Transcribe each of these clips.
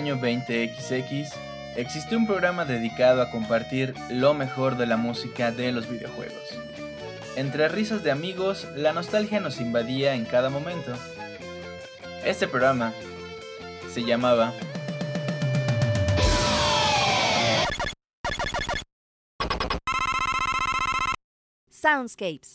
año 20XX existió un programa dedicado a compartir lo mejor de la música de los videojuegos. Entre risas de amigos, la nostalgia nos invadía en cada momento. Este programa se llamaba. Soundscapes,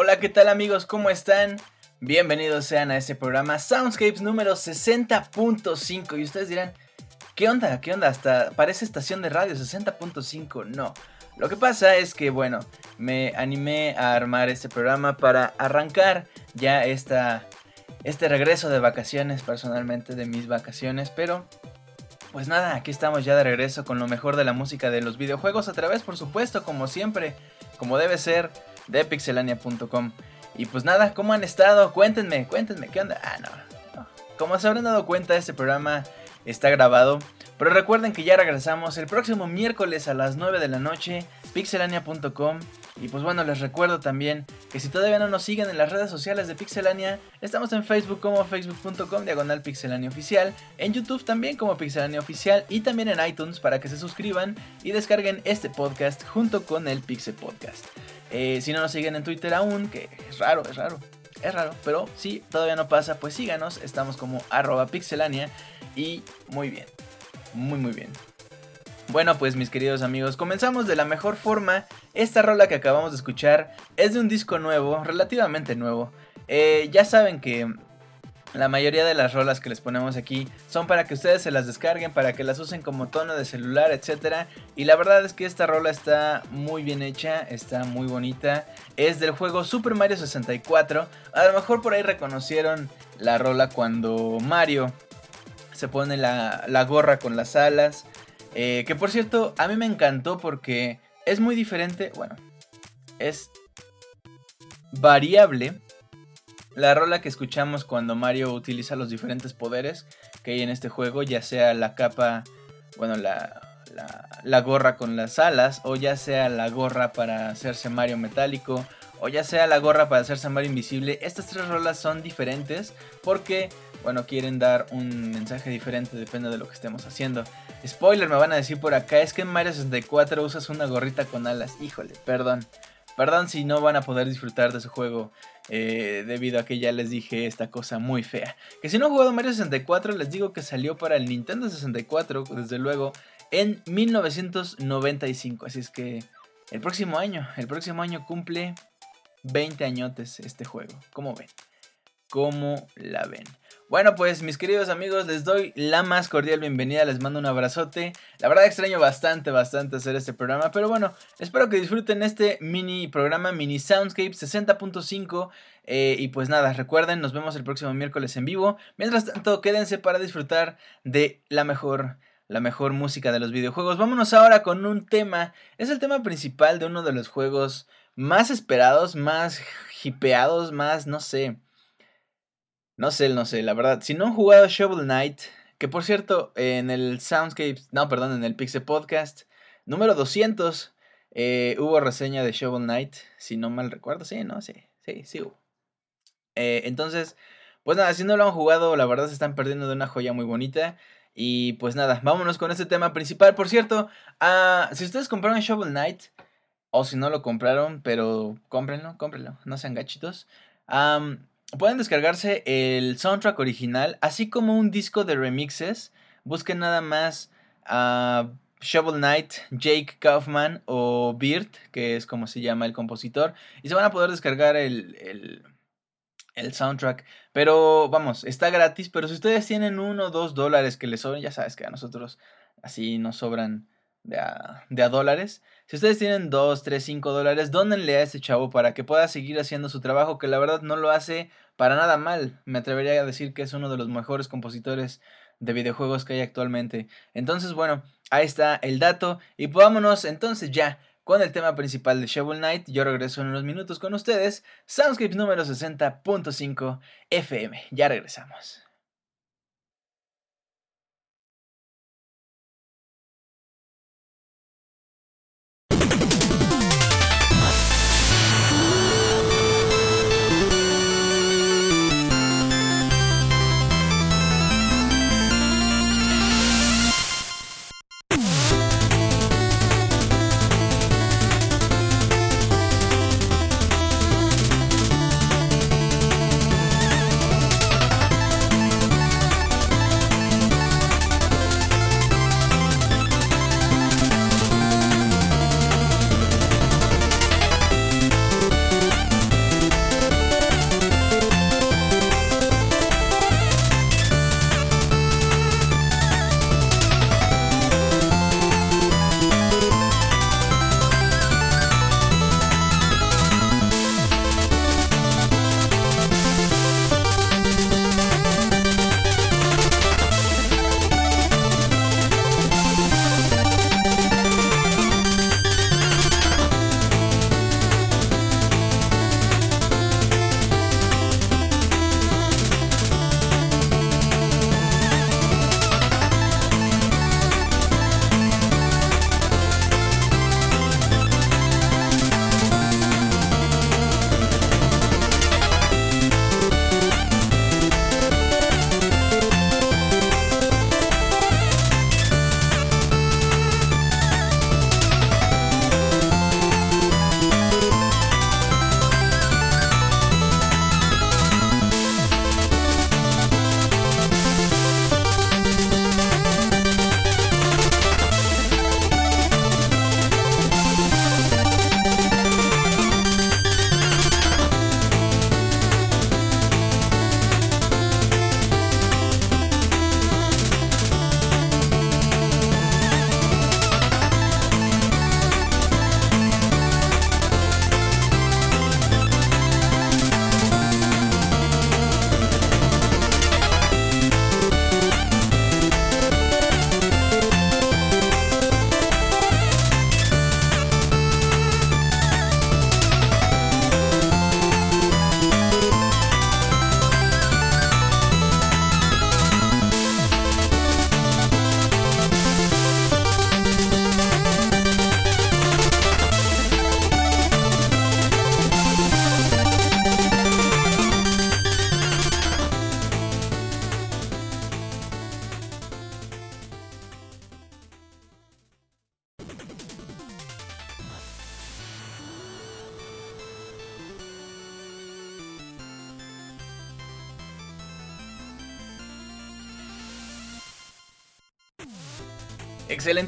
Hola, ¿qué tal amigos? ¿Cómo están? Bienvenidos sean a este programa Soundscapes número 60.5 y ustedes dirán, ¿qué onda? ¿Qué onda? Hasta parece estación de radio 60.5. No. Lo que pasa es que, bueno, me animé a armar este programa para arrancar ya esta, este regreso de vacaciones, personalmente de mis vacaciones, pero pues nada, aquí estamos ya de regreso con lo mejor de la música de los videojuegos a través, por supuesto, como siempre, como debe ser, de pixelania.com. Y pues nada, ¿cómo han estado? Cuéntenme, cuéntenme, ¿qué onda? Ah, no, Como se habrán dado cuenta, este programa está grabado. Pero recuerden que ya regresamos el próximo miércoles a las 9 de la noche, pixelania.com. Y pues bueno, les recuerdo también que si todavía no nos siguen en las redes sociales de Pixelania, estamos en Facebook como facebook.com diagonal pixelania oficial, en YouTube también como pixelania oficial y también en iTunes para que se suscriban y descarguen este podcast junto con el Pixel Podcast. Eh, si no nos siguen en Twitter aún, que es raro, es raro, es raro, pero si todavía no pasa, pues síganos, estamos como arroba pixelania y muy bien, muy muy bien. Bueno, pues mis queridos amigos, comenzamos de la mejor forma. Esta rola que acabamos de escuchar es de un disco nuevo, relativamente nuevo. Eh, ya saben que la mayoría de las rolas que les ponemos aquí son para que ustedes se las descarguen, para que las usen como tono de celular, etc. Y la verdad es que esta rola está muy bien hecha, está muy bonita. Es del juego Super Mario 64. A lo mejor por ahí reconocieron la rola cuando Mario se pone la, gorra con las alas. Eh, que por cierto, a mí me encantó porque es muy diferente. Bueno, es variable la rola que escuchamos cuando Mario utiliza los diferentes poderes que hay en este juego, ya sea la capa, bueno, la, la, gorra con las alas, o ya sea la gorra para hacerse Mario metálico, o ya sea la gorra para hacerse Mario invisible, estas tres rolas son diferentes porque, bueno, quieren dar un mensaje diferente, depende de lo que estemos haciendo. Spoiler, me van a decir por acá, es que en Mario 64 usas una gorrita con alas, híjole, perdón. Perdón si no van a poder disfrutar de su juego eh, debido a que ya les dije esta cosa muy fea. Que si no han jugado Mario 64 les digo que salió para el Nintendo 64 desde luego en 1995. Así es que el próximo año, el próximo año cumple 20 añotes este juego. ¿Cómo ven? ¿Cómo la ven? Bueno, pues mis queridos amigos, les doy la más cordial bienvenida, les mando un abrazote. La verdad extraño bastante, bastante hacer este programa, pero bueno, espero que disfruten este mini programa, mini Soundscape 60.5. Eh, y pues nada, recuerden, nos vemos el próximo miércoles en vivo. Mientras tanto, quédense para disfrutar de la mejor la mejor música de los videojuegos. Vámonos ahora con un tema. Es el tema principal de uno de los juegos más esperados, más hipeados, más, no sé, no sé, no sé, la verdad. Si no han jugado Shovel Knight, que por cierto, en el Soundscape, no, perdón, en el Pixel Podcast número 200, eh, hubo reseña de Shovel Knight, si no mal recuerdo, sí, no, sí, sí, sí hubo. Eh, entonces, pues nada, si no lo han jugado, la verdad se están perdiendo de una joya muy bonita. Y pues nada, vámonos con este tema principal. Por cierto, uh, si ustedes compraron Shovel Knight, o si no lo compraron, pero cómprenlo, cómprenlo, no sean gachitos pueden descargarse el soundtrack original, así como un disco de remixes. Busquen nada más a Shovel Knight, Jake Kaufman o Beard, que es como se llama el compositor, y se van a poder descargar el, el, soundtrack. Pero vamos, está gratis, pero si ustedes tienen uno o dos dólares que les sobren, ya sabes que a nosotros así nos sobran de de a dólares. Si ustedes tienen 2, 3, 5 dólares, dónenle a este chavo para que pueda seguir haciendo su trabajo, que la verdad no lo hace para nada mal. Me atrevería a decir que es uno de los mejores compositores de videojuegos que hay actualmente. Entonces, bueno, ahí está el dato. Y vámonos entonces ya con el tema principal de Shovel Knight. Yo regreso en unos minutos con ustedes. Soundscript número 60.5 FM. Ya regresamos.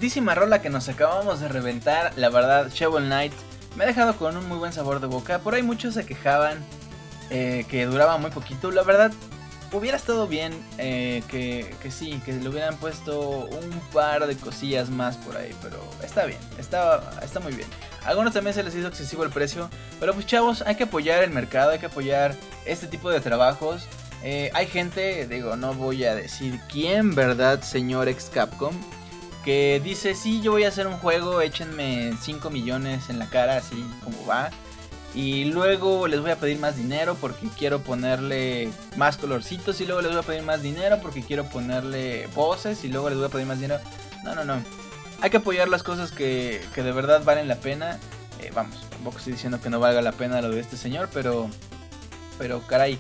Excelentísima rola que nos acabamos de reventar, la verdad, Shovel Knight me ha dejado con un muy buen sabor de boca. Por ahí muchos se quejaban eh, que duraba muy poquito. La verdad, hubiera estado bien eh, que, que, sí, que le hubieran puesto un par de cosillas más por ahí. Pero está bien, está, está muy bien. A algunos también se les hizo excesivo el precio. Pero pues chavos, hay que apoyar el mercado, hay que apoyar este tipo de trabajos. Eh, hay gente, digo, no voy a decir quién, ¿verdad, señor ex Capcom? Que dice, sí, yo voy a hacer un juego, échenme 5 millones en la cara, así como va. Y luego les voy a pedir más dinero porque quiero ponerle más colorcitos. Y luego les voy a pedir más dinero porque quiero ponerle voces. Y luego les voy a pedir más dinero. No, no, no. Hay que apoyar las cosas que, que de verdad valen la pena. Eh, vamos, tampoco estoy diciendo que no valga la pena lo de este señor, pero... Pero caray,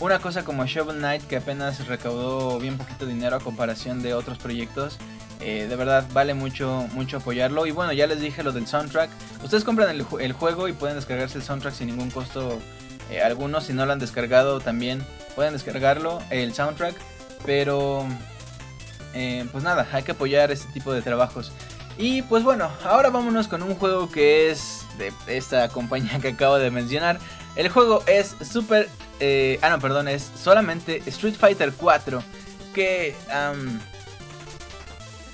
una cosa como Shovel Knight que apenas recaudó bien poquito dinero a comparación de otros proyectos eh, de verdad vale mucho, mucho apoyarlo. Y bueno, ya les dije lo del soundtrack. Ustedes compran el, juego y pueden descargarse el soundtrack sin ningún costo eh, alguno. Si no lo han descargado también pueden descargarlo, el soundtrack. Pero eh, pues nada, hay que apoyar este tipo de trabajos. Y pues bueno, ahora vámonos con un juego que es de esta compañía que acabo de mencionar. El juego es super... ah, no, perdón, es solamente Street Fighter 4. Que...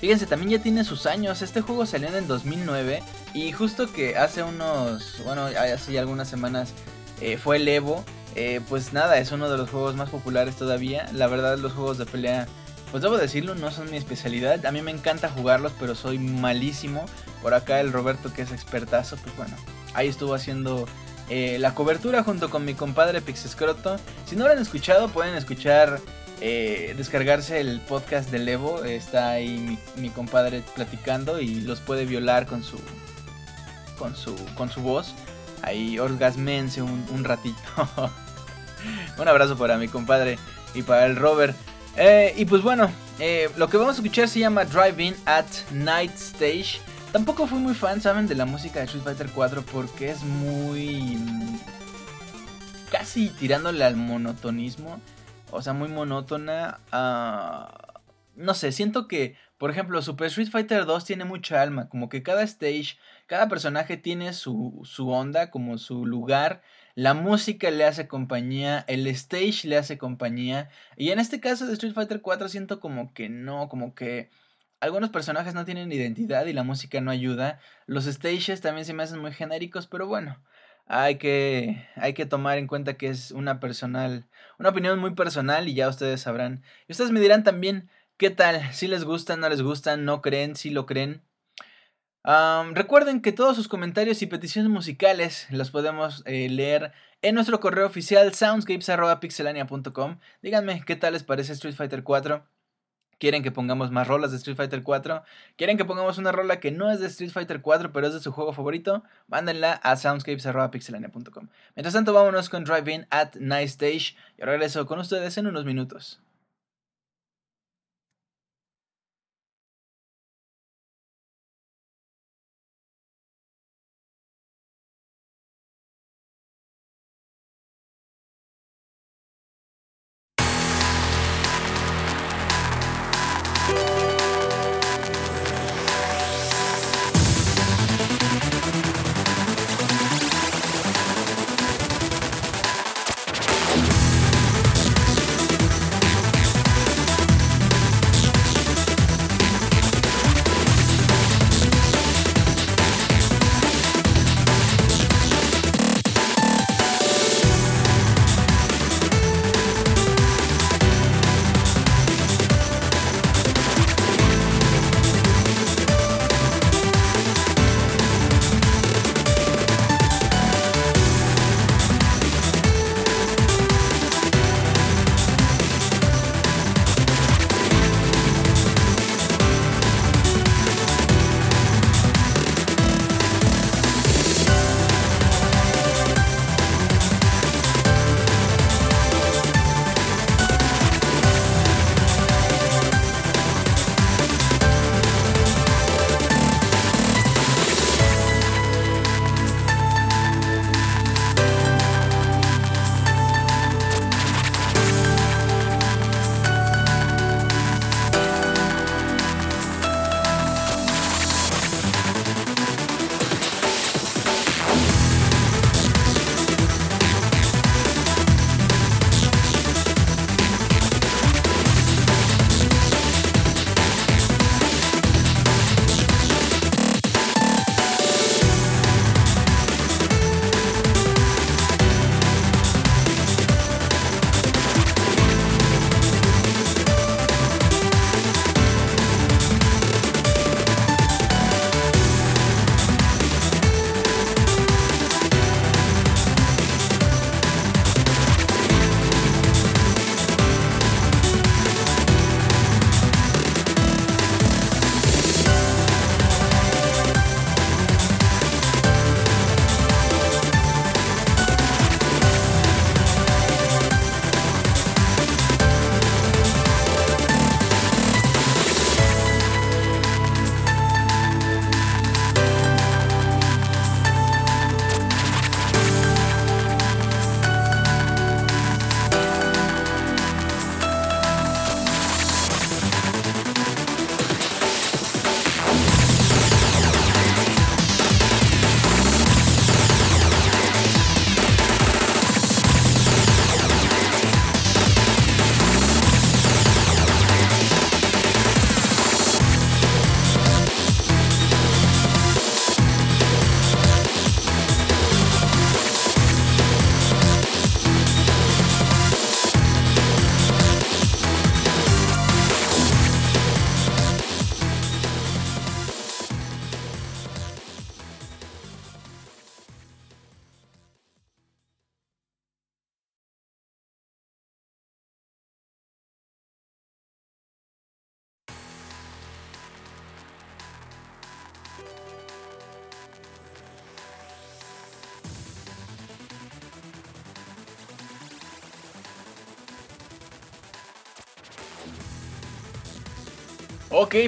Fíjense, también ya tiene sus años. Este juego salió en el 2009 y justo que hace unos, bueno, hace algunas semanas eh, fue el Evo. Eh, pues nada, es uno de los juegos más populares todavía. La verdad, los juegos de pelea, pues debo decirlo, no son mi especialidad. A mí me encanta jugarlos, pero soy malísimo. Por acá el Roberto, que es expertazo, pues bueno, ahí estuvo haciendo eh, la cobertura junto con mi compadre Pixescroto. Si no lo han escuchado, pueden escuchar eh, descargarse el podcast de Evo. Está ahí mi, compadre platicando y los puede violar con su con su con su voz. Ahí orgasmense un, un ratito. un abrazo para mi compadre y para el Robert. Eh, y pues bueno, eh, lo que vamos a escuchar se llama Driving at Night Stage. Tampoco fui muy fan, ¿saben? De la música de Street Fighter 4 porque es muy... Mm, casi tirándole al monotonismo o sea, muy monótona. Ah, no sé, siento que, por ejemplo, Super Street Fighter 2 tiene mucha alma, como que cada stage, cada personaje tiene su, su onda, como su lugar. La música le hace compañía, el stage le hace compañía. Y en este caso de Street Fighter 4 siento como que no, como que algunos personajes no tienen identidad y la música no ayuda. Los stages también se me hacen muy genéricos, pero bueno, hay que, hay que tomar en cuenta que es una personal, una opinión muy personal y ya ustedes sabrán. Y ustedes me dirán también qué tal, si les gusta, no les gusta, no creen, si lo creen. recuerden que todos sus comentarios y peticiones musicales los podemos eh, leer en nuestro correo oficial soundscapes.pixelania.com. Díganme qué tal les parece Street Fighter 4 quieren que pongamos más rolas de Street Fighter 4, quieren que pongamos una rola que no es de Street Fighter 4, pero es de su juego favorito, mándenla a soundscapes.pixelania.com. Mientras tanto, vámonos con Drive In at Night Stage. Y regreso con ustedes en unos minutos.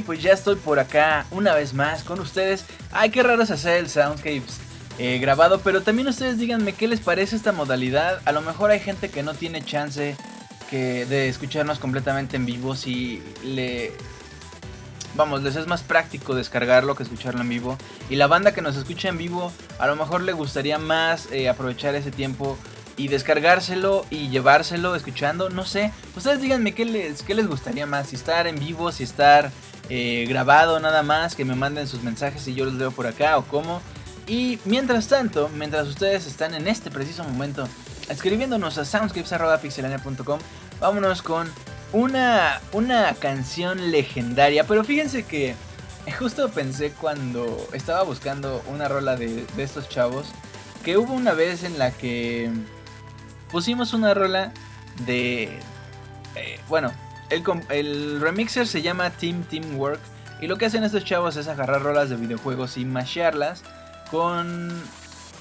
Pues ya estoy por acá una vez más con ustedes. Ay, qué raro es hacer el Soundscapes eh, grabado, pero también ustedes díganme qué les parece esta modalidad. A lo mejor hay gente que no tiene chance que de escucharnos completamente en vivo si le vamos, les es más práctico descargarlo que escucharlo en vivo. Y la banda que nos escucha en vivo, a lo mejor le gustaría más eh, aprovechar ese tiempo y descargárselo y llevárselo escuchando. No sé, ustedes díganme qué les, qué les gustaría más, si estar en vivo, si estar eh, grabado nada más, que me manden sus mensajes y yo los leo por acá o cómo. Y mientras tanto, mientras ustedes están en este preciso momento escribiéndonos a soundscapes.pixelania.com, vámonos con una, una canción legendaria. Pero fíjense que justo pensé cuando estaba buscando una rola de, estos chavos, que hubo una vez en la que pusimos una rola de... Eh, bueno, el, remixer se llama Team Teamwork. Y lo que hacen estos chavos es agarrar rolas de videojuegos y mashearlas con,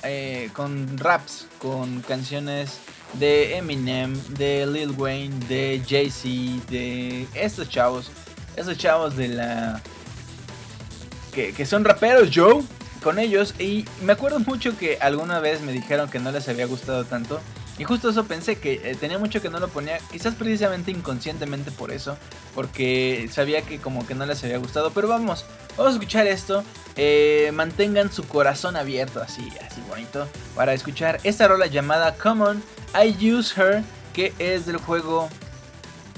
eh, con raps, con canciones de Eminem, de Lil Wayne, de Jay-Z, de estos chavos, estos chavos de la... Que, que son raperos, Joe, con ellos. Y me acuerdo mucho que alguna vez me dijeron que no les había gustado tanto. Y justo eso pensé que eh, tenía mucho que no lo ponía, quizás precisamente inconscientemente por eso, porque sabía que como que no les había gustado. Pero vamos, vamos a escuchar esto. Eh, mantengan su corazón abierto, así, así bonito, para escuchar esta rola llamada Common I Use Her, que es del juego.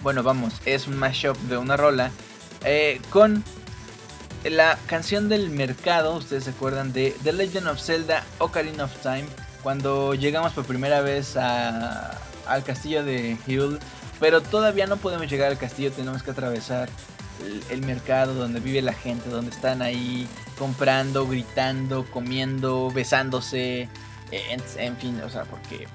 Bueno, vamos, es un mashup de una rola eh, con la canción del mercado. Ustedes se acuerdan de The Legend of Zelda Ocarina of Time cuando llegamos por primera vez al castillo de Hill, pero todavía no podemos llegar al castillo, tenemos que atravesar el, mercado donde vive la gente, donde están ahí comprando, gritando, comiendo, besándose, en, fin, o sea, porque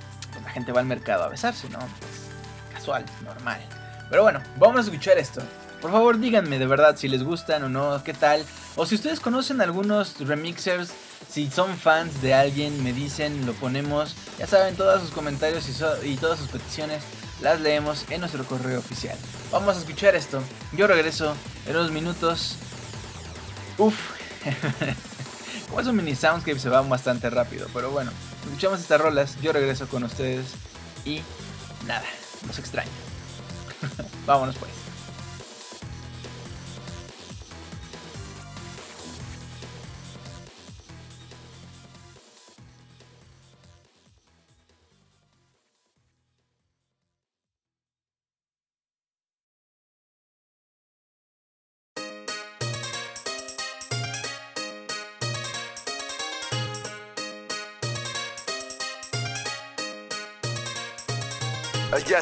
la gente va al mercado a besarse, ¿no? Pues, casual, normal. Pero bueno, vamos a escuchar esto. Por favor, díganme de verdad si les gustan o no, qué tal. O si ustedes conocen algunos remixers si son fans de alguien, me dicen, lo ponemos. Ya saben, todos sus comentarios y, todas sus peticiones las leemos en nuestro correo oficial. Vamos a escuchar esto. Yo regreso en unos minutos. Uf. Como es un mini soundscape se va bastante rápido. Pero bueno, escuchamos estas rolas. Yo regreso con ustedes. Y nada, los extraño. Vámonos pues.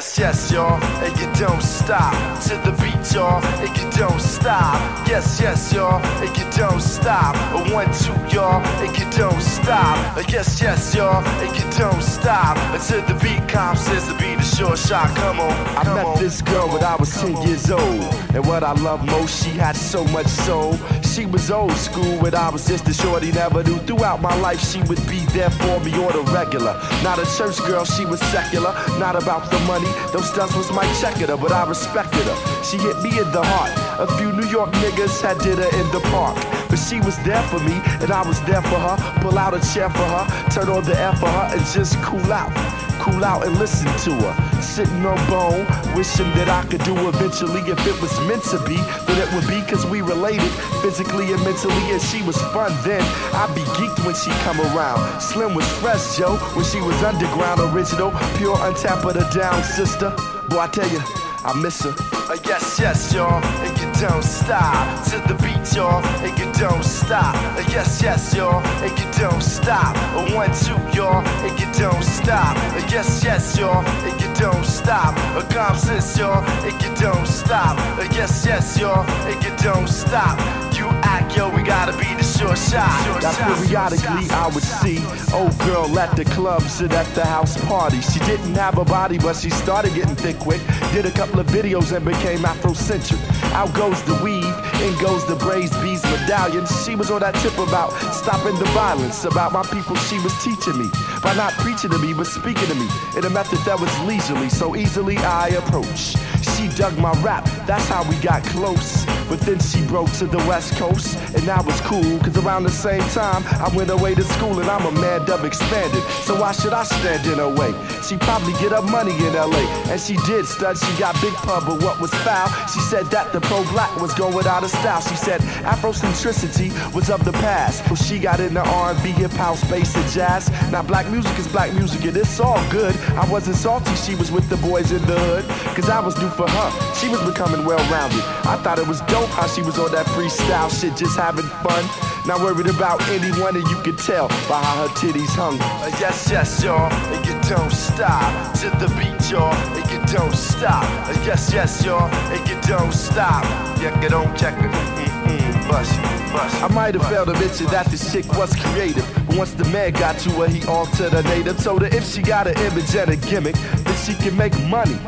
Yes, yes, y'all, and you don't stop to the beat, y'all, and you don't stop. Yes, yes, y'all, and you don't stop. One, two, y'all, and you don't stop. Yes, yes, y'all, and you don't stop until the beat comes. Says the beat is short shot. Come on. I met this girl when I was 10 years old, and what I love most, she had so much soul. She was old school when I was just a shorty, never knew. Throughout my life, she would be there for me or the regular. Not a church girl, she was secular, not about the money. Those stunts was my her, but I respected her. She hit me in the heart. A few New York niggas had did her in the park. But she was there for me, and I was there for her. Pull out a chair for her, turn on the air for her, and just cool out. Cool out and listen to her. Sitting on bone, wishing that I could do eventually. If it was meant to be, That it would be cause we related physically and mentally. And she was fun then. I'd be geeked when she come around. Slim was fresh, Joe, when she was underground original. Pure untap of the down sister. Boy, I tell you, I miss her. Uh, yes, yes, y'all, and you don't stop to the beat, y'all, and you don't stop. Uh, yes, yes, y'all, and you don't stop. Uh, one, two, y'all, and you don't stop. Uh, yes, yes, y'all, and you don't stop. Uh, calm sense, y'all, and you don't stop. Uh, yes, yes, y'all, and you don't stop. You act, yo, we gotta be the short shot. Periodically I would see old girl at the club, sit at the house party. She didn't have a body, but she started getting thick quick. Did a couple of videos and became Afrocentric. Out goes the weave, in goes the braids, bees, medallion. She was on that tip about stopping the violence, about my people she was teaching me. By not preaching to me, but speaking to me in a method that was leisurely, so easily I approach. She dug my rap, that's how we got close. But then she broke to the west coast, and that was cool, cause around the same time, I went away to school and I'm a man dub expanded. So why should I stand in her way? She probably get up money in LA, and she did stud, she got big pub, but what was foul? She said that the pro black was going out of style. She said Afrocentricity was of the past. Well, she got into R&B, hip hop, space, and jazz. Now black music is black music, and it's all good. I wasn't salty, she was with the boys in the hood, cause I was due for her. She was becoming well rounded. I thought it was dope how she was on that freestyle shit, just having fun. Not worried about anyone, and you could tell by how her titties hung. Uh, yes, yes, y'all, and you don't stop to the beat, y'all, and you don't stop. Uh, yes, yes, y'all, and you don't stop. Yeah, get on, check it. I might have failed to mention that this chick was creative, but once the man got to her, he altered her native. Told her if she got an image and a gimmick, then she can make money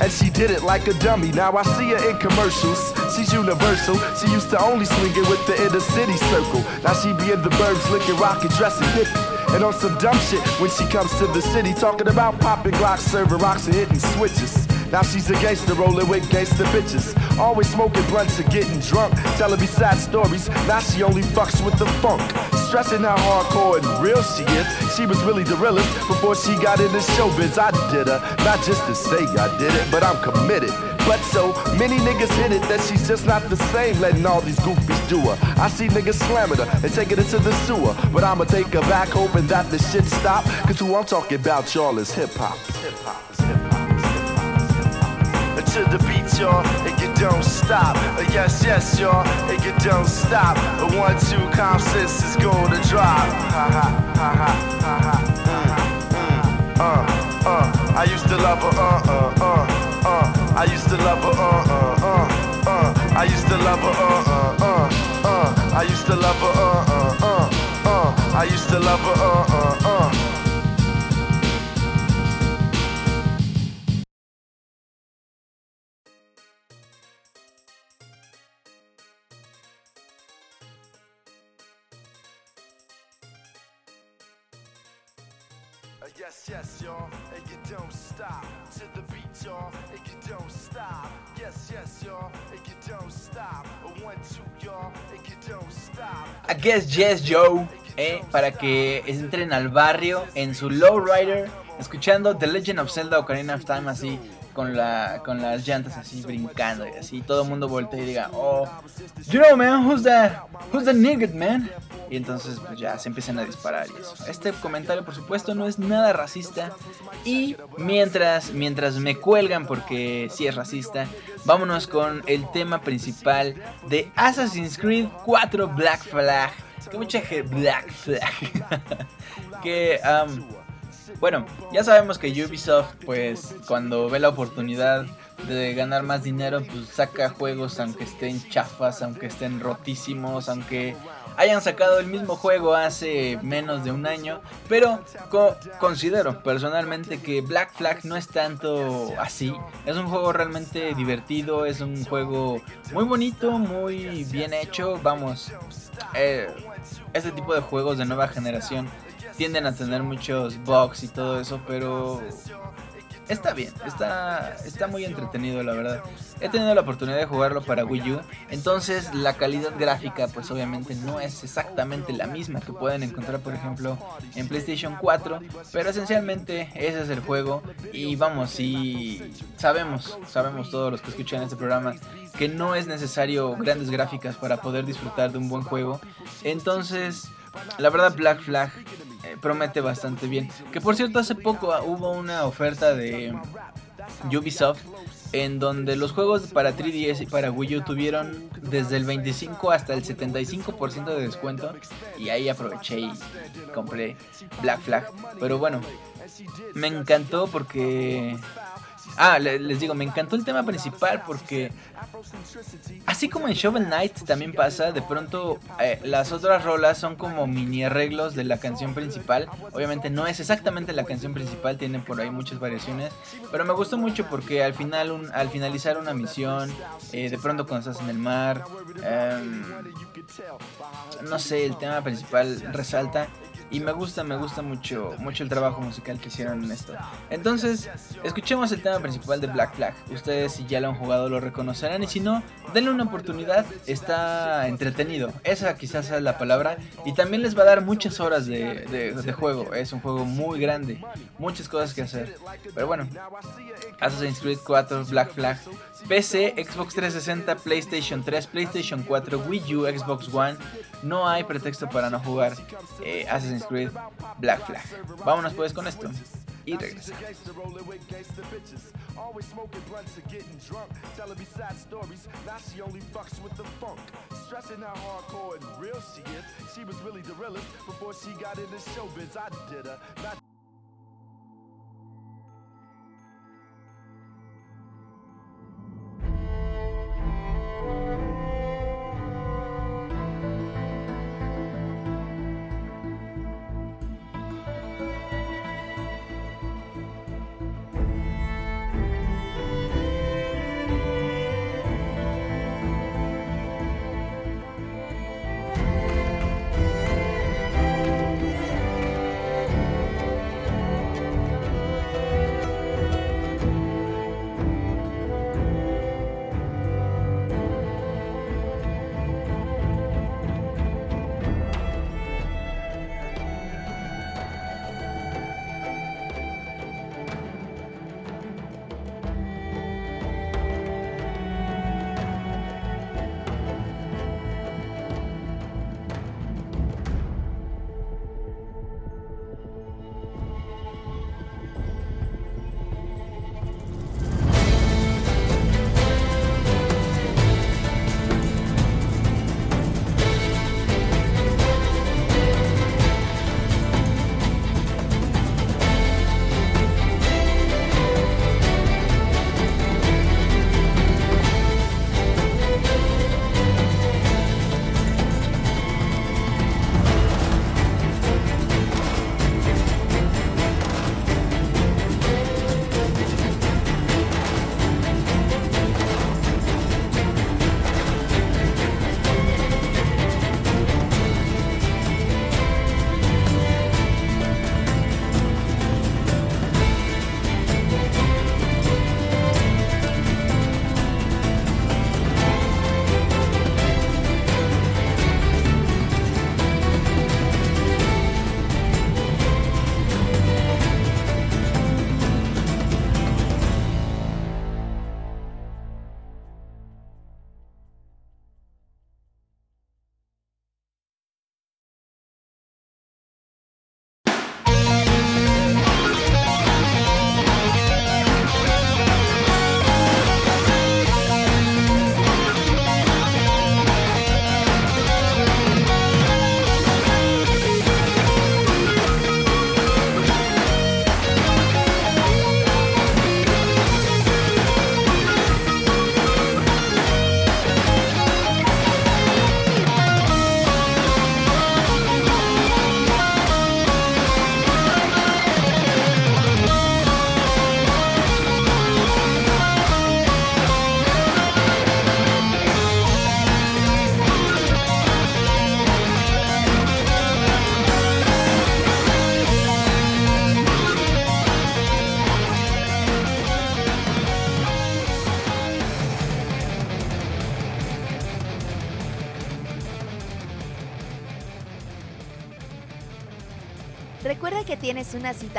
and she did it like a dummy. Now I see her in commercials. She's universal. She used to only swing it with the inner city circle. Now she be in the burbs looking rocket, dressing hippie. And on some dumb shit when she comes to the city, talking about popping glocks, serving rocks, and hitting switches. Now she's a gangster rolling with gangster bitches. Always smoking blunts and getting drunk. Telling me sad stories. Now she only fucks with the funk. Stressing how hardcore and real she is. She was really the realest before she got into showbiz. I did her. Not just to say I did it, but I'm committed. But so many niggas hit it that she's just not the same, letting all these goofies do her. I see niggas slamming her and taking it to the sewer. But I'ma take her back, hoping that the shit stop. Cause who I'm talking about, y'all, is hip hop. Hip hop to the beat, y'all, and you don't stop. Uh, yes, yes, y'all, and you don't stop. A one, two, consist is going to drop. Ha ha, ha ha, ha ha, mm, mm, uh, uh. I used to love her, uh, uh, uh, uh. I used to love her, uh, uh, uh, uh. I used to love her, uh, uh, uh, uh. I used to love her, uh, uh, uh, uh. I used to love her, uh, uh, uh. Guess yes, Joe, eh, para que entren al barrio en su lowrider, escuchando The Legend of Zelda Ocarina of Time así con la con las llantas así brincando y así todo el mundo voltea y diga, "Oh, you know man, who's that? Who's the nigga, man?" Y entonces pues ya se empiezan a disparar y eso. Este comentario por supuesto no es nada racista. Y mientras, mientras me cuelgan porque sí es racista, vámonos con el tema principal de Assassin's Creed 4 Black Flag. Que mucha gente... Black Flag. que... bueno, ya sabemos que Ubisoft pues cuando ve la oportunidad de ganar más dinero, pues saca juegos aunque estén chafas, aunque estén rotísimos, aunque hayan sacado el mismo juego hace menos de un año, pero considero personalmente que Black Flag no es tanto así. Es un juego realmente divertido, es un juego muy bonito, muy bien hecho. Vamos, eh, este tipo de juegos de nueva generación tienden a tener muchos bugs y todo eso, pero está bien, está, está muy entretenido la verdad. He tenido la oportunidad de jugarlo para Wii U, entonces la calidad gráfica pues obviamente no es exactamente la misma que pueden encontrar por ejemplo en PlayStation 4, pero esencialmente ese es el juego y vamos, si sabemos, sabemos todos los que escuchan este programa que no es necesario grandes gráficas para poder disfrutar de un buen juego, entonces la verdad Black Flag eh, promete bastante bien. Que por cierto hace poco ah, hubo una oferta de Ubisoft en donde los juegos para 3DS y para Wii U tuvieron desde el 25 hasta el 75% de descuento y ahí aproveché y compré Black Flag. Pero bueno, me encantó porque Ah, les digo, me encantó el tema principal porque así como en Shovel Knight también pasa, de pronto eh, las otras rolas son como mini arreglos de la canción principal. Obviamente no es exactamente la canción principal, tiene por ahí muchas variaciones, pero me gustó mucho porque al final, al finalizar una misión, eh, de pronto cuando estás en el mar, em, no sé, el tema principal resalta y me gusta, me gusta mucho, mucho el trabajo musical que hicieron en esto. Entonces, escuchemos el tema principal de Black Flag. Ustedes si ya lo han jugado lo reconocerán. Y si no, denle una oportunidad, está entretenido, esa quizás sea la palabra. Y también les va a dar muchas horas de, juego, es un juego muy grande, muchas cosas que hacer. Pero bueno, Assassin's Creed 4, Black Flag, PC, Xbox 360, PlayStation 3, PlayStation 4, Wii U, Xbox One, no hay pretexto para no jugar eh, Creed Black Flag. Vámonos pues con esto y regresamos.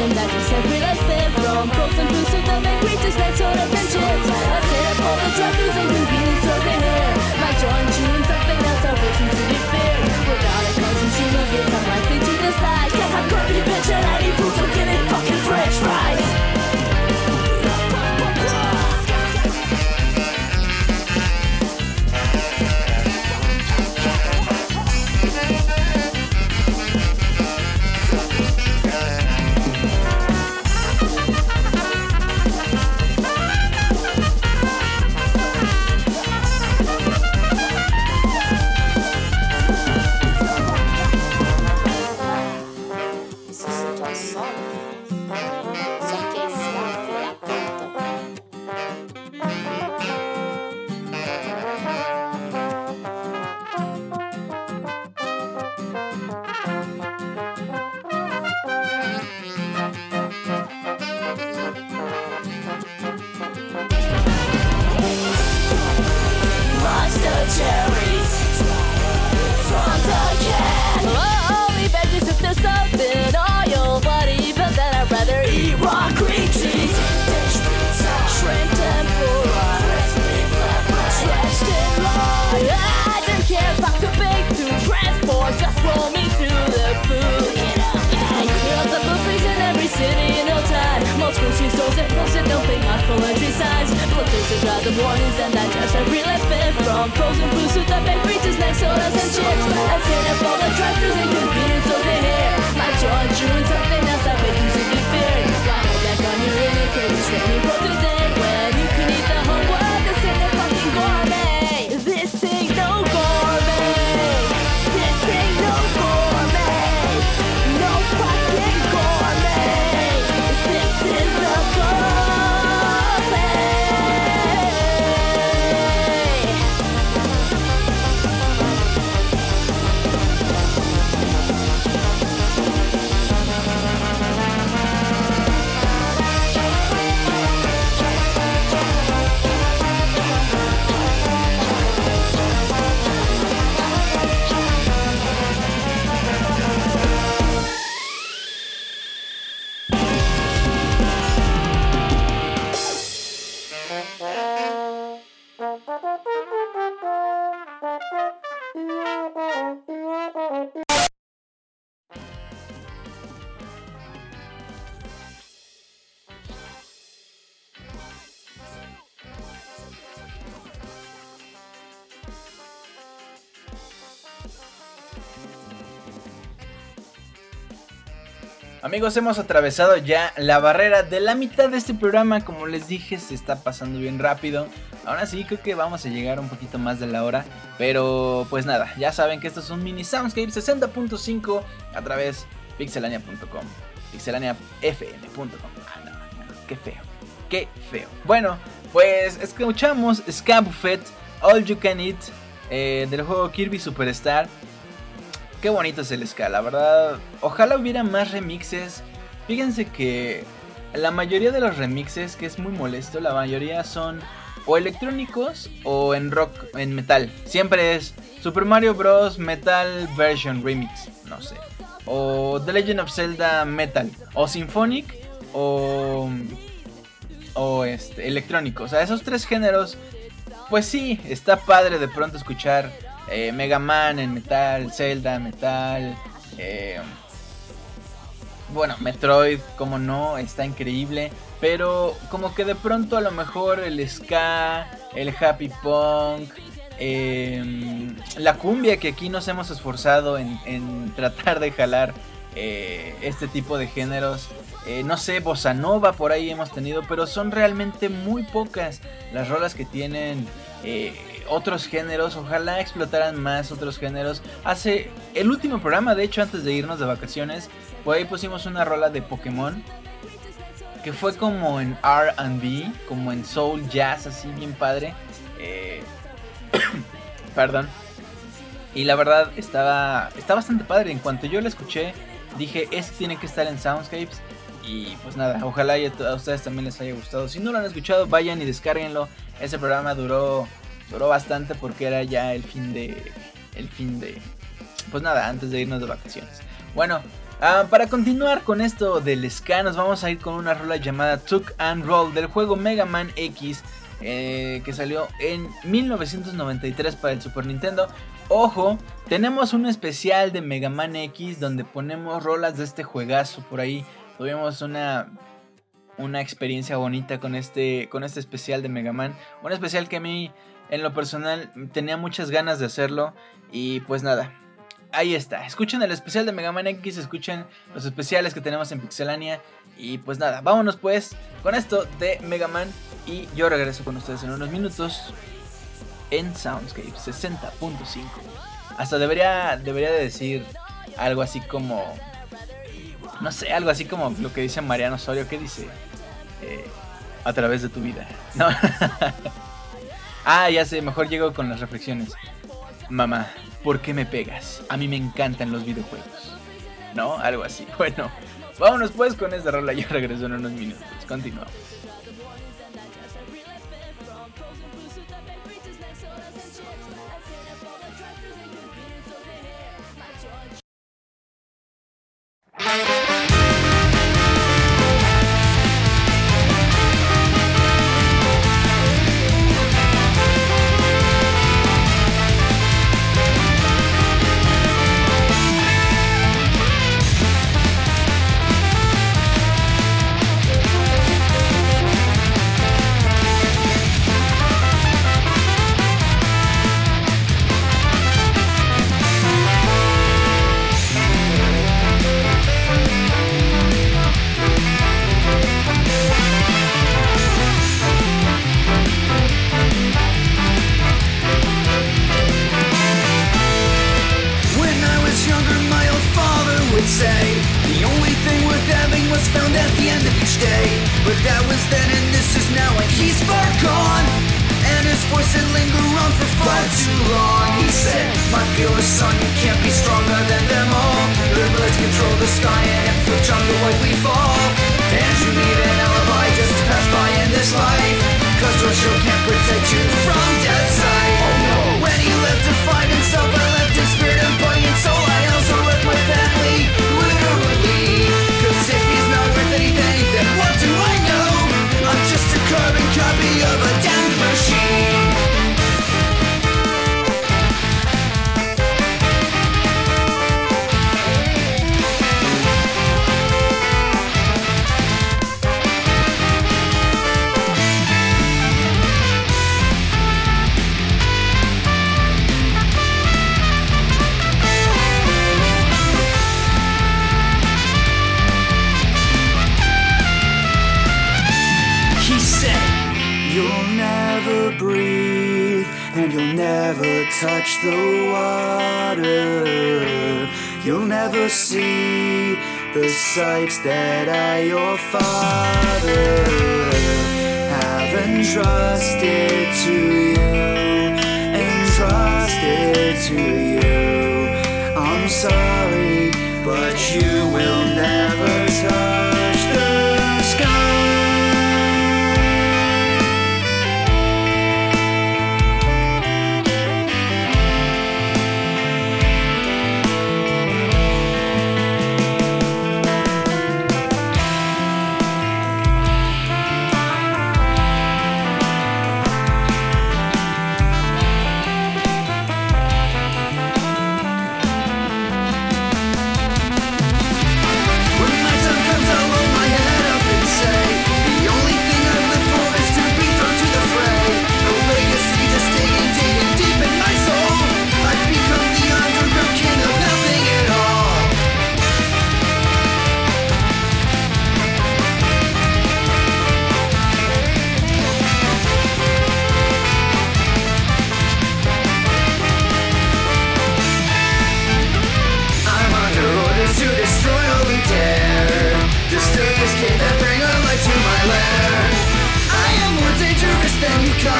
and that we said we'll escape from Frogs and blues to the big creatures, that sort of friendships I set up all the dragons and convenience over here My joy and tunes, something else are visions to be fair. Without a constant stream of hits, I'm likely to decide Cause I'm currently bitch and I need food, so get it fucking fresh, right? These are the warnings and I just a real life From frozen food to the beverages like sodas and chips. I sit up all the drive-thrus and convenience over here. My jaw chewing something else I bet you sick and fear Why that gun? You're in for today. Amigos, hemos atravesado ya la barrera de la mitad de este programa. Como les dije, se está pasando bien rápido. Ahora sí, creo que vamos a llegar un poquito más de la hora. Pero pues nada, ya saben que esto es un mini Soundscape 60.5 a través pixelania.com, pixelaniafm.com. Ah, no, qué feo, qué feo. Bueno, pues escuchamos Ska All You Can Eat eh, del juego Kirby Superstar. Qué bonito es el ska, la verdad. Ojalá hubiera más remixes. Fíjense que la mayoría de los remixes, que es muy molesto, la mayoría son o electrónicos o en rock, en metal. Siempre es Super Mario Bros. Metal Version Remix, no sé. O The Legend of Zelda Metal. O Symphonic o, o este, electrónico. O sea, esos tres géneros, pues sí, está padre de pronto escuchar eh, Mega Man en metal, Zelda metal, eh, bueno, Metroid, como no, está increíble. Pero como que de pronto a lo mejor el ska, el happy punk, eh, la cumbia que aquí nos hemos esforzado en, en tratar de jalar eh, este tipo de géneros. Eh, no sé, bossa nova por ahí hemos tenido, pero son realmente muy pocas las rolas que tienen otros géneros. Ojalá explotaran más otros géneros. Hace el último programa, de hecho, antes de irnos de vacaciones, por ahí pusimos una rola de Pokémon. Que fue como en RB, como en soul jazz, así bien padre. Eh, perdón. Y la verdad estaba, está bastante padre. En cuanto yo la escuché, dije, este tiene que estar en Soundscapes. Y pues nada, ojalá y a ustedes también les haya gustado. Si no lo han escuchado, vayan y descárguenlo. Ese programa duró, duró bastante porque era ya el fin de... El fin de... Pues nada, antes de irnos de vacaciones. Bueno, ah, para continuar con esto del ska, nos vamos a ir con una rola llamada Took and Roll del juego Mega Man X. eh, que salió en 1993 para el Super Nintendo. Ojo, tenemos un especial de Mega Man X donde ponemos rolas de este juegazo por ahí. Tuvimos una, una experiencia bonita con este, con este especial de Mega Man. Un especial que a mí, en lo personal, tenía muchas ganas de hacerlo. Y pues nada, ahí está. Escuchen el especial de Mega Man X, escuchen los especiales que tenemos en Pixelania. Y pues nada, vámonos pues con esto de Mega Man. Y yo regreso con ustedes en unos minutos en Soundscape 60.5. Hasta debería, debería de decir algo así como... No sé, algo así como lo que dice Mariano Osorio. ¿Qué dice? Eh, a través de tu vida. No. ah, ya sé, mejor llego con las reflexiones. Mamá, ¿por qué me pegas? A mí me encantan los videojuegos. ¿No? Algo así. Bueno, vámonos pues con esta rola. Yo regreso en unos minutos. Continuamos. That I, your father, have entrusted to you. Entrusted to you. I'm sorry, but you will never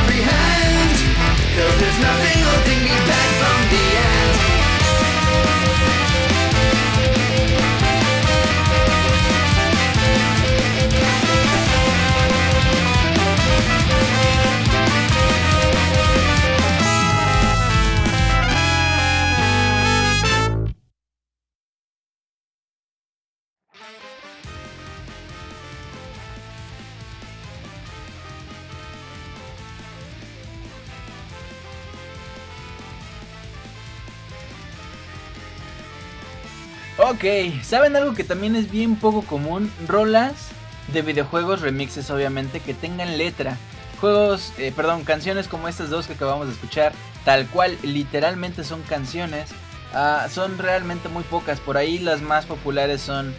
comprehend. Cause there's nothing holding me back Ok, ¿saben algo que también es bien poco común? Rolas de videojuegos, remixes obviamente, que tengan letra. Juegos, eh, perdón, canciones como estas dos que acabamos de escuchar, tal cual, literalmente son canciones. ah, son realmente muy pocas. Por ahí las más populares son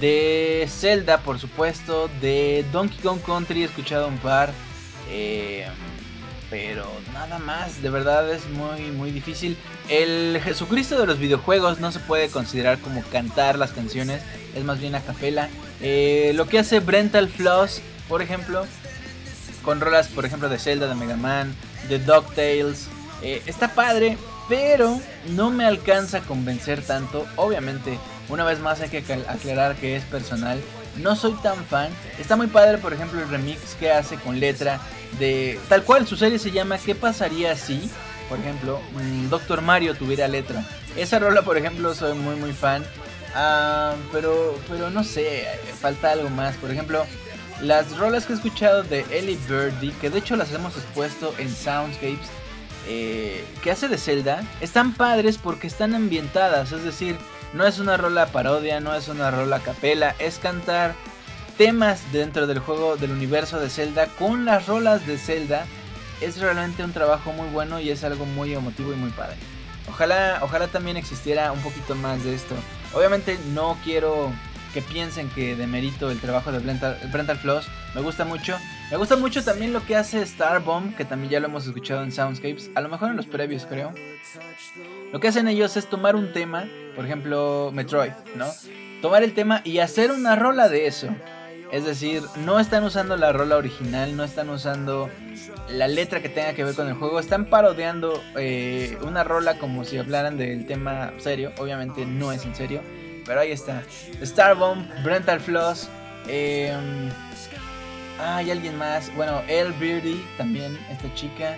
de Zelda, por supuesto, de Donkey Kong Country, he escuchado un par. eh, pero nada más, de verdad es muy muy difícil. El Jesucristo de los videojuegos no se puede considerar como cantar las canciones, es más bien a capela. Eh, lo que hace Brental Floss, por ejemplo, con rolas, por ejemplo, de Zelda, de Mega Man, de DuckTales, eh, está padre, pero no me alcanza a convencer tanto. Obviamente, una vez más hay que aclarar que es personal. No soy tan fan. Está muy padre, por ejemplo, el remix que hace con letra de tal cual su serie se llama ¿Qué pasaría si, por ejemplo, mm, Doctor Mario tuviera letra? Esa rola, por ejemplo, soy muy muy fan. Ah, pero pero no sé, falta algo más. Por ejemplo, las rolas que he escuchado de Ellie Birdie, que de hecho las hemos expuesto en Soundscapes, eh, que hace de Zelda, están padres porque están ambientadas, es decir, no es una rola parodia, no es una rola capela, es cantar temas dentro del juego del universo de Zelda con las rolas de Zelda. Es realmente un trabajo muy bueno y es algo muy emotivo y muy padre. Ojalá, ojalá también existiera un poquito más de esto. Obviamente no quiero que piensen que demerito el trabajo de Brental, Floss. Me gusta mucho. Me gusta mucho también lo que hace Starbomb, que también ya lo hemos escuchado en Soundscapes. A lo mejor en los previos, creo. Lo que hacen ellos es tomar un tema, por ejemplo, Metroid, ¿no? Tomar el tema y hacer una rola de eso. Es decir, no están usando la rola original, no están usando la letra que tenga que ver con el juego, están parodiando eh, una rola como si hablaran del tema serio. Obviamente no es en serio, pero ahí está. Starbomb, Brental Floss, eh, ah, hay alguien más. Bueno, El Birdie también, esta chica.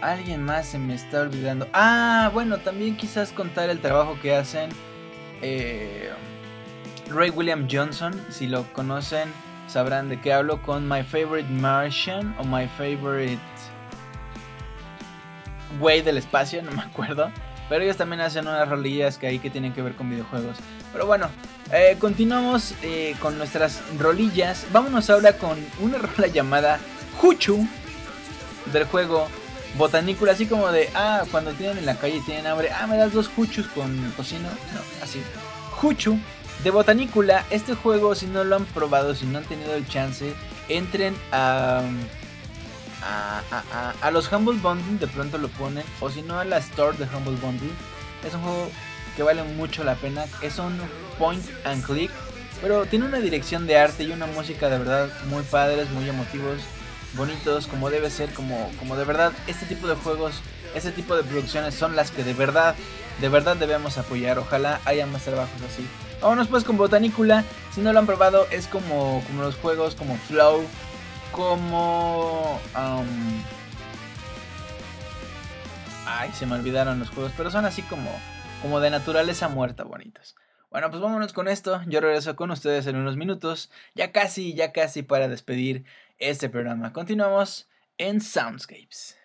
Alguien más se me está olvidando. Ah, bueno, también quizás contar el trabajo que hacen. eh, Ray William Johnson, si lo conocen, sabrán de qué hablo con My Favorite Martian o My Favorite Way del espacio, no me acuerdo. Pero ellos también hacen unas rolillas que hay que tienen que ver con videojuegos. Pero bueno, eh, continuamos eh, con nuestras rolillas. Vámonos ahora con una rola llamada Huchu del juego Botanícula. Así como de, ah, cuando tienen en la calle y tienen hambre, ah, me das dos Huchus con tocino. No, así. Huchu de Botanícula, este juego, si no lo han probado, si no han tenido el chance, entren a, a, a- a- a los Humble Bundle, de pronto lo ponen, o si no a la store de Humble Bundle. Es un juego que vale mucho la pena, es un point and click, pero tiene una dirección de arte y una música de verdad muy padres, muy emotivos, bonitos, como debe ser, como, como de verdad este tipo de juegos, este tipo de producciones son las que de verdad, de verdad debemos apoyar. Ojalá haya más trabajos así. Vámonos pues con Botanícula. Si no lo han probado, es como, como los juegos como Flow, como... Ay, se me olvidaron los juegos, pero son así como, como de naturaleza muerta, bonitos. Bueno, pues vámonos con esto. Yo regreso con ustedes en unos minutos. Ya casi, ya casi para despedir este programa. Continuamos en Soundscapes.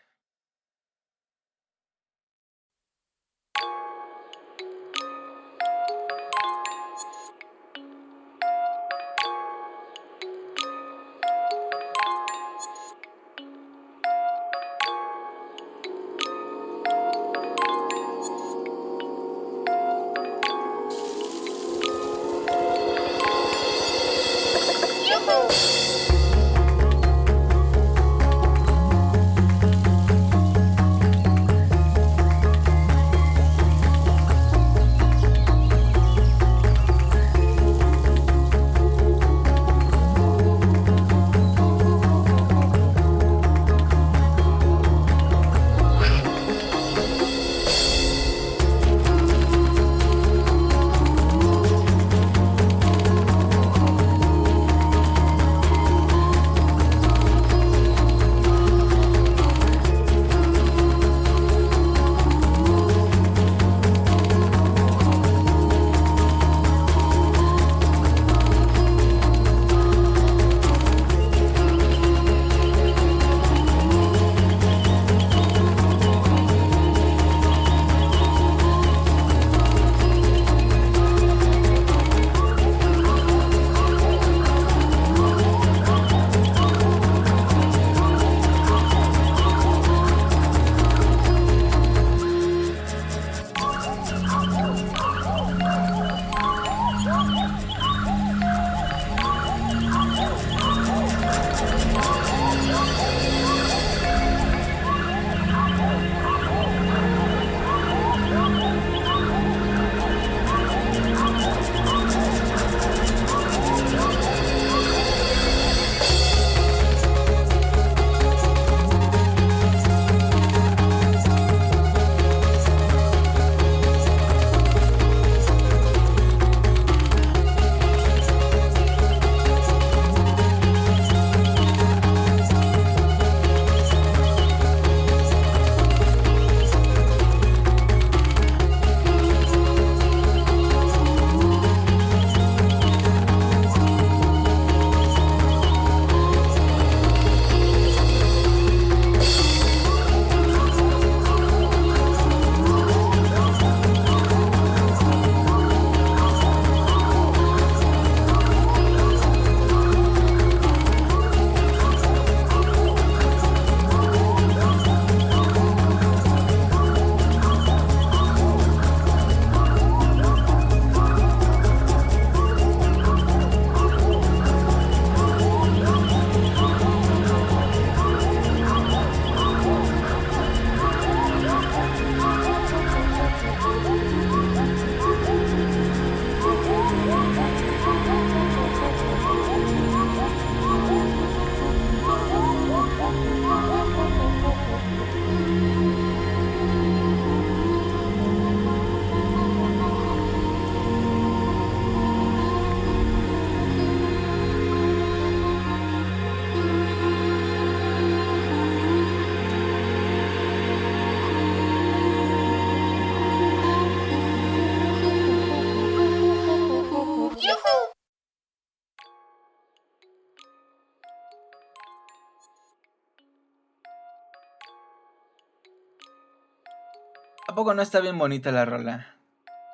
Poco no está bien bonita la rola?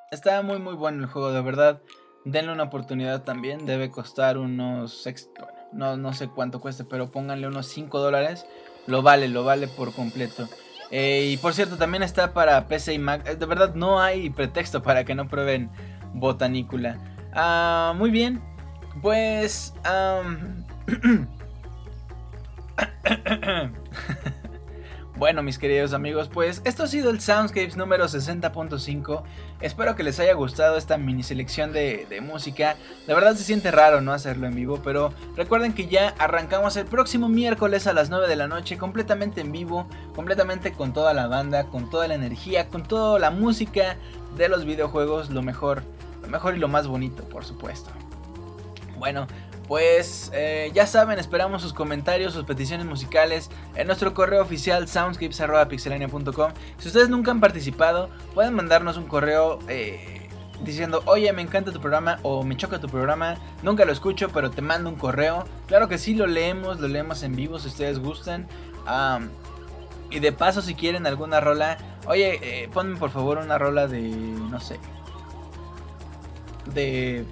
Está muy muy bueno el juego, de verdad. Denle una oportunidad también. Debe costar unos... bueno, no, no sé cuánto cueste, pero pónganle unos 5 dólares. Lo vale, lo vale por completo. Eh, y por cierto, también está para PC y Mac. Eh, De verdad, no hay pretexto para que no prueben Botanicula. Ah, muy bien. Pues... Bueno, mis queridos amigos, pues esto ha sido el Soundscapes número 60.5. Espero que les haya gustado esta mini selección de, música. De verdad se siente raro no hacerlo en vivo, pero recuerden que ya arrancamos el próximo miércoles a las 9 de la noche, completamente en vivo, completamente con toda la banda, con toda la energía, con toda la música de los videojuegos, lo mejor, lo mejor y lo más bonito, por supuesto. Bueno, pues eh, ya saben, esperamos sus comentarios, sus peticiones musicales en nuestro correo oficial soundscapes.pixelania.com. Si ustedes nunca han participado, pueden mandarnos un correo eh, diciendo, oye, me encanta tu programa o me choca tu programa, nunca lo escucho, pero te mando un correo. Claro que sí, lo leemos, lo leemos en vivo si ustedes gustan. Y de paso, si quieren alguna rola, oye, eh, ponme por favor una rola de, no sé, de,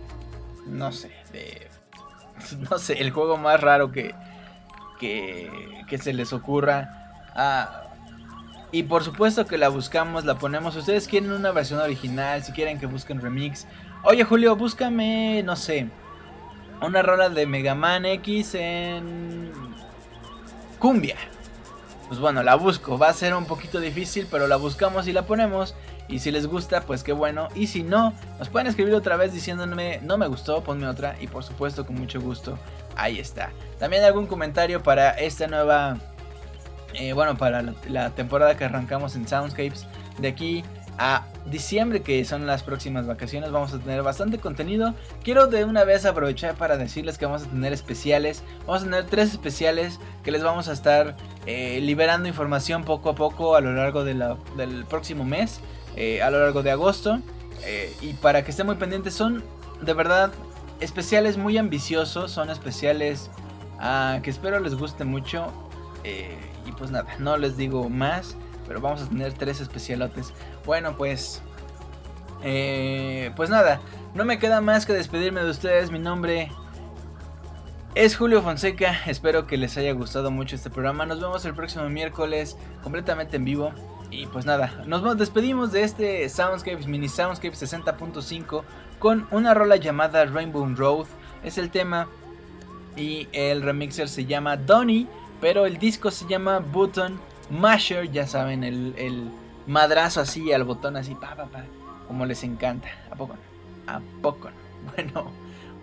no sé, de no sé, el juego más raro que, que, que se les ocurra. Ah, y por supuesto que la buscamos, la ponemos. Ustedes quieren una versión original, si quieren que busquen remix. Oye Julio, búscame, no sé, una rola de Mega Man X en cumbia. Pues bueno, la busco. Va a ser un poquito difícil, pero la buscamos y la ponemos. Y si les gusta, pues qué bueno. Y si no, nos pueden escribir otra vez diciéndome no me gustó, ponme otra. Y por supuesto, con mucho gusto, ahí está. También algún comentario para esta nueva. eh, bueno, para la, la temporada que arrancamos en Soundscapes. De aquí a diciembre, que son las próximas vacaciones, vamos a tener bastante contenido. Quiero de una vez aprovechar para decirles que vamos a tener especiales. Vamos a tener tres especiales que les vamos a estar eh, liberando información poco a poco a lo largo de la- del próximo mes eh, a lo largo de agosto. eh, y para que estén muy pendientes, son de verdad especiales muy ambiciosos. Son especiales ah, que espero les guste mucho. y pues nada, no les digo más. Pero vamos a tener tres especialotes. Bueno, pues. eh, pues nada, no me queda más que despedirme de ustedes. Mi nombre es Julio Fonseca. Espero que les haya gustado mucho este programa. Nos vemos el próximo miércoles completamente en vivo. Y pues nada, nos despedimos de este Soundscapes, mini Soundscapes 60.5 con una rola llamada Rainbow Road. Es el tema y el remixer se llama Donny, pero el disco se llama Button Masher, ya saben, el, el madrazo así al botón así, pa, pa, pa, como les encanta. ¿A poco no? ¿A poco no? Bueno,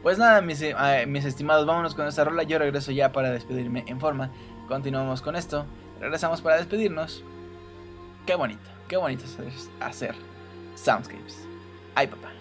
pues nada, mis, eh, mis estimados, vámonos con esta rola. Yo regreso ya para despedirme en forma. Continuamos con esto. Regresamos para despedirnos. Qué bonito, qué bonito hacer, hacer soundscapes. Ay, papá.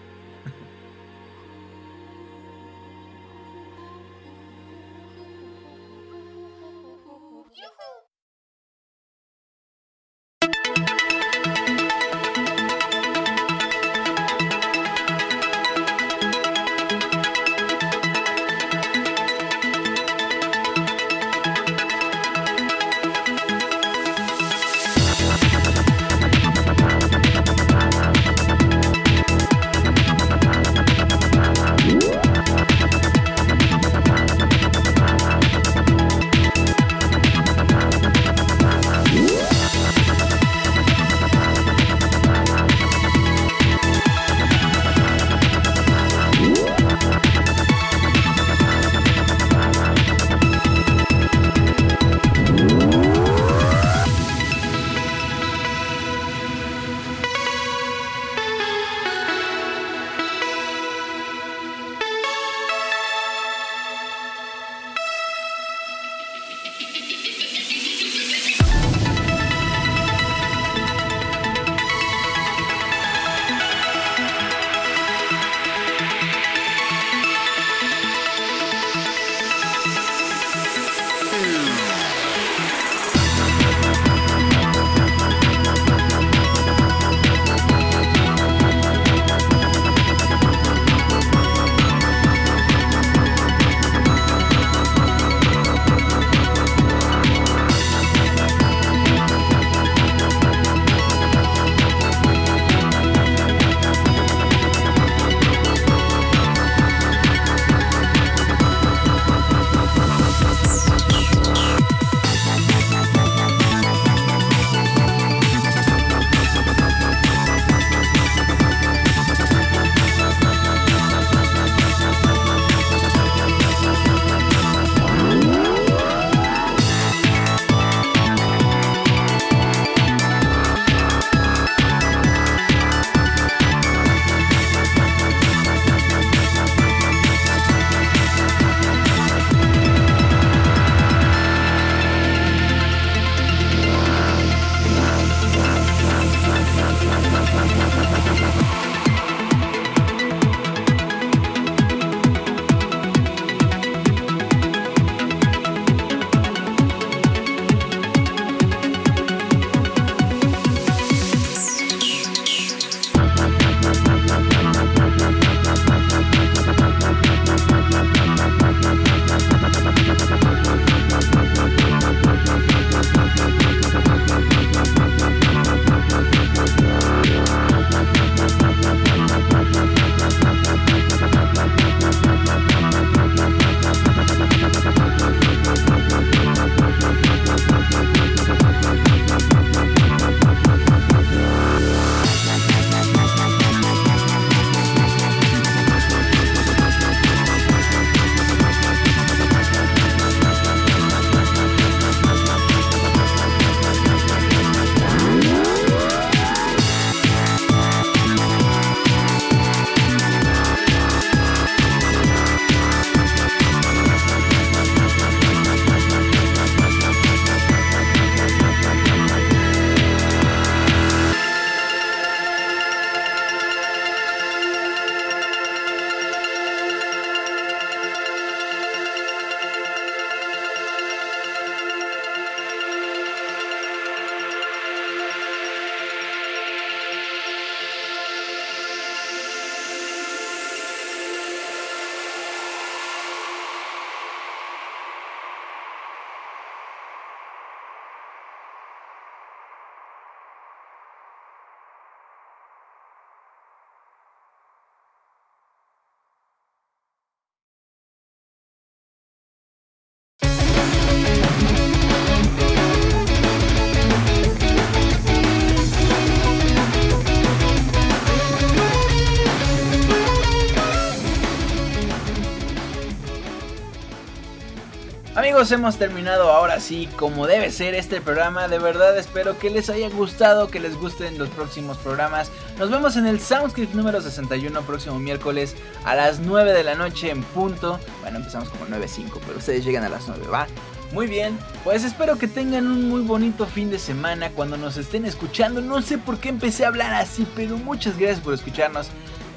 Hemos terminado ahora sí como debe ser este programa. De verdad espero que les haya gustado, que les gusten los próximos programas. Nos vemos en el Soundscript número 61 próximo miércoles a las 9 de la noche en punto. Bueno, empezamos como 9.05, pero ustedes llegan a las 9, ¿va? Muy bien, pues espero que tengan un muy bonito fin de semana cuando nos estén escuchando. No sé por qué empecé a hablar así, pero muchas gracias por escucharnos.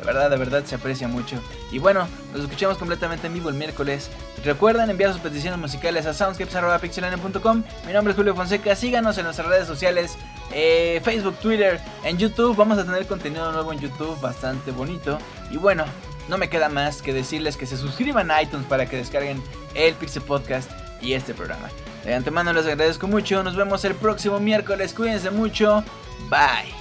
De verdad, de verdad se aprecia mucho. Y bueno, nos escuchamos completamente en vivo el miércoles. Recuerden enviar sus peticiones musicales a soundscapes.pixelania.com. Mi nombre es Julio Fonseca. Síganos en nuestras redes sociales. eh, Facebook, Twitter, en YouTube. Vamos a tener contenido nuevo en YouTube bastante bonito. Y bueno, no me queda más que decirles que se suscriban a iTunes para que descarguen el Pixel Podcast y este programa. De antemano les agradezco mucho. Nos vemos el próximo miércoles. Cuídense mucho. Bye.